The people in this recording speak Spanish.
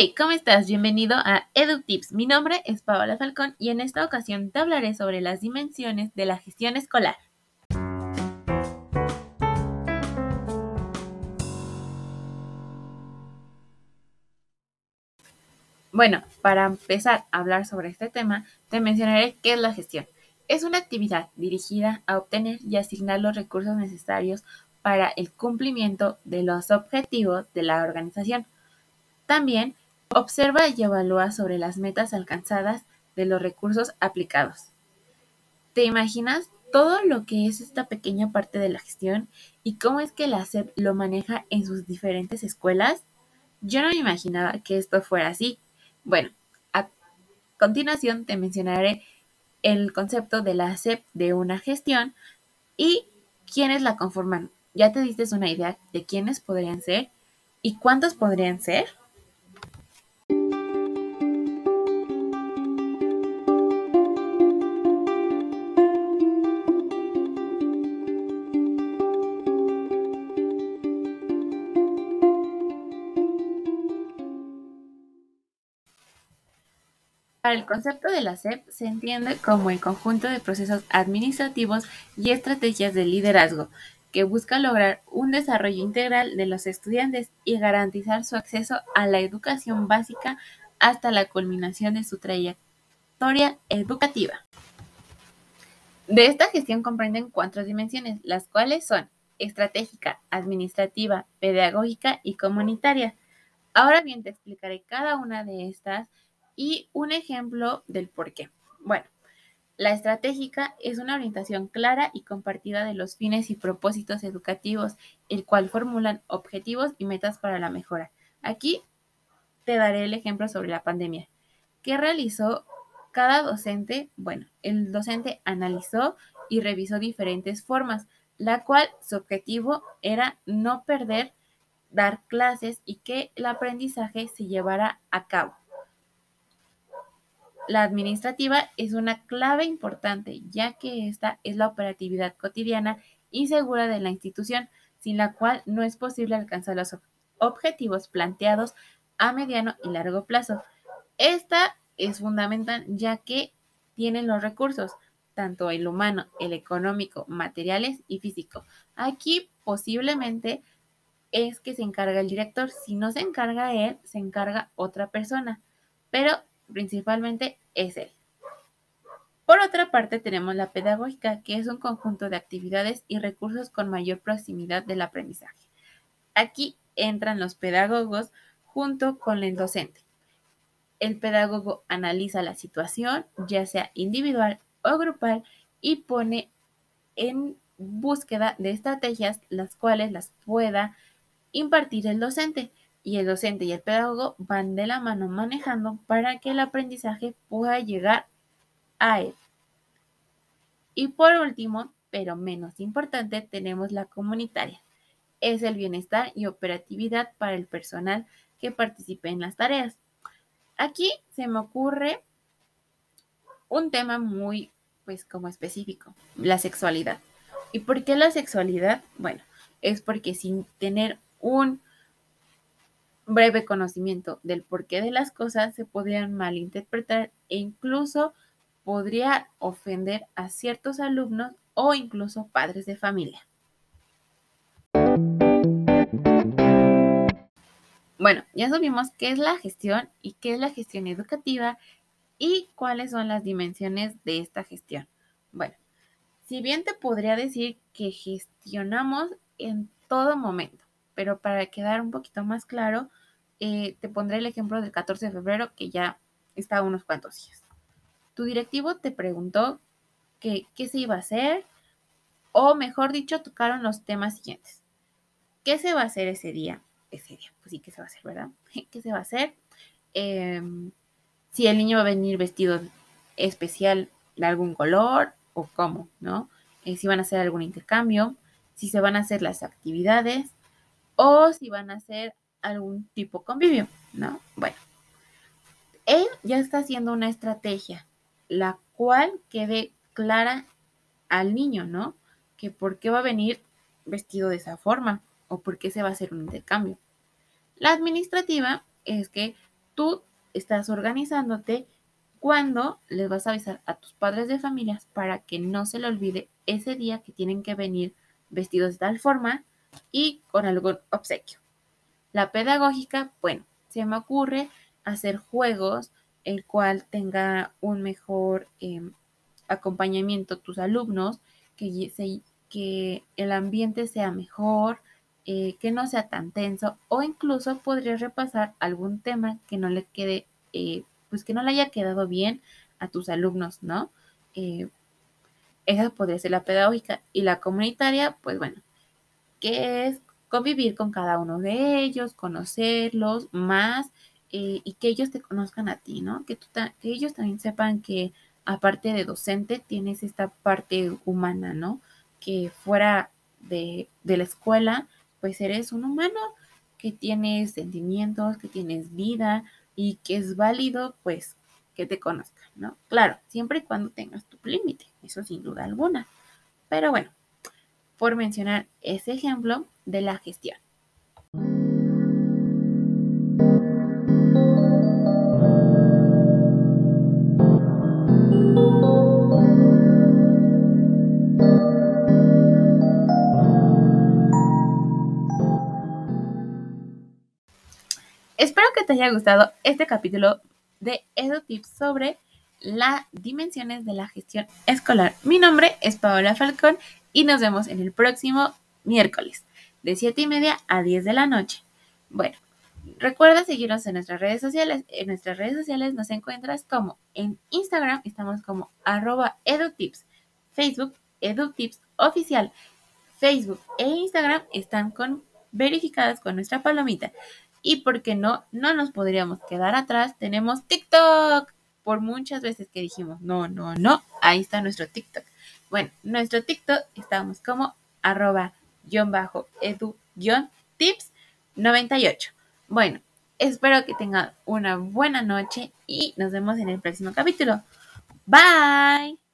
Hey, ¿cómo estás? Bienvenido a EduTips. Mi nombre es Paola Falcón y en esta ocasión te hablaré sobre las dimensiones de la gestión escolar. Bueno, para empezar a hablar sobre este tema, te mencionaré qué es la gestión. Es una actividad dirigida a obtener y asignar los recursos necesarios para el cumplimiento de los objetivos de la organización. También observa y evalúa sobre las metas alcanzadas de los recursos aplicados. ¿Te imaginas todo lo que es esta pequeña parte de la gestión y cómo es que la SEP lo maneja en sus diferentes escuelas? Yo no me imaginaba que esto fuera así. Bueno, a continuación te mencionaré el concepto de la SEP de una gestión y quiénes la conforman. ¿Ya te diste una idea de quiénes podrían ser y cuántos podrían ser? Para el concepto de la SEP se entiende como el conjunto de procesos administrativos y estrategias de liderazgo que busca lograr un desarrollo integral de los estudiantes y garantizar su acceso a la educación básica hasta la culminación de su trayectoria educativa. De esta gestión comprenden cuatro dimensiones, las cuales son estratégica, administrativa, pedagógica y comunitaria. Ahora bien, te explicaré cada una de estas y un ejemplo del por qué. Bueno, la estratégica es una orientación clara y compartida de los fines y propósitos educativos, el cual formulan objetivos y metas para la mejora. Aquí te daré el ejemplo sobre la pandemia. ¿Qué realizó cada docente? Bueno, el docente analizó y revisó diferentes formas, la cual su objetivo era no perder dar clases y que el aprendizaje se llevara a cabo. La administrativa es una clave importante, ya que esta es la operatividad cotidiana y segura de la institución, sin la cual no es posible alcanzar los objetivos planteados a mediano y largo plazo. Esta es fundamental, ya que tienen los recursos, tanto el humano, el económico, materiales y físico. Aquí posiblemente es que se encarga el director. Si no se encarga él, se encarga otra persona. Pero principalmente es él. Por otra parte, tenemos la pedagógica, que es un conjunto de actividades y recursos con mayor proximidad del aprendizaje. Aquí entran los pedagogos junto con el docente. El pedagogo analiza la situación, ya sea individual o grupal, y pone en búsqueda de estrategias las cuales las pueda impartir el docente y el docente y el pedagogo van de la mano manejando para que el aprendizaje pueda llegar a él. Y por último, pero menos importante, tenemos la comunitaria. Es el bienestar y operatividad para el personal que participe en las tareas. Aquí se me ocurre un tema muy, pues como específico, la sexualidad. ¿Y por qué la sexualidad? Bueno, es porque sin tener un breve conocimiento del porqué de las cosas se podrían malinterpretar e incluso podría ofender a ciertos alumnos o incluso padres de familia. Bueno, ya sabemos qué es la gestión y qué es la gestión educativa y cuáles son las dimensiones de esta gestión. Bueno, si bien te podría decir que gestionamos en todo momento, pero para quedar un poquito más claro, eh, te pondré el ejemplo del 14 de febrero, que ya está unos cuantos días. Tu directivo te preguntó qué se iba a hacer, o mejor dicho, tocaron los temas siguientes. ¿Qué se va a hacer ese día? Ese día, pues sí, ¿qué se va a hacer, verdad? ¿Qué se va a hacer? Em, si el niño va a venir vestido especial de algún color o cómo, ¿no? Eh, si van a hacer algún intercambio, si se van a hacer las actividades o si van a hacer algún tipo convivio, ¿no? Bueno, él ya está haciendo una estrategia, la cual quede clara al niño, ¿no? Que por qué va a venir vestido de esa forma o por qué se va a hacer un intercambio. La administrativa es que tú estás organizándote cuando les vas a avisar a tus padres de familias para que no se le olvide ese día que tienen que venir vestidos de tal forma y con algún obsequio. La pedagógica, bueno, se me ocurre hacer juegos el cual tenga un mejor em, acompañamiento tus alumnos, que, que el ambiente sea mejor, eh, que no sea tan tenso o incluso podrías repasar algún tema que no le quede, eh, pues que no le haya quedado bien a tus alumnos, ¿no? Eh, esa podría ser la pedagógica y la comunitaria, pues bueno, que es convivir con cada uno de ellos, conocerlos más y que ellos te conozcan a ti, ¿no? Que, que ellos también sepan que aparte de docente tienes esta parte humana, ¿no? Que fuera de, de la escuela pues eres un humano que tienes sentimientos, que tienes vida y que es válido, pues, que te conozcan, ¿no? Claro, siempre y cuando tengas tu límite, eso sin duda alguna. Pero bueno, por mencionar ese ejemplo de la gestión. Espero que te haya gustado este capítulo de EduTips sobre las dimensiones de la gestión escolar. Mi nombre es Paola Falcón y nos vemos en el próximo miércoles de 7 y media a 10 de la noche. Bueno, recuerda seguirnos en nuestras redes sociales. En nuestras redes sociales nos encuentras como en Instagram estamos como arroba edutips, Facebook edutips oficial, Facebook e Instagram están con verificadas con nuestra palomita. Y porque no, no nos podríamos quedar atrás, tenemos TikTok. Por muchas veces que dijimos, no, no, no, ahí está nuestro TikTok. Bueno, nuestro TikTok estamos como arroba guion bajo edu tips 98. Bueno, espero que tengan una buena noche y nos vemos en el próximo capítulo. Bye.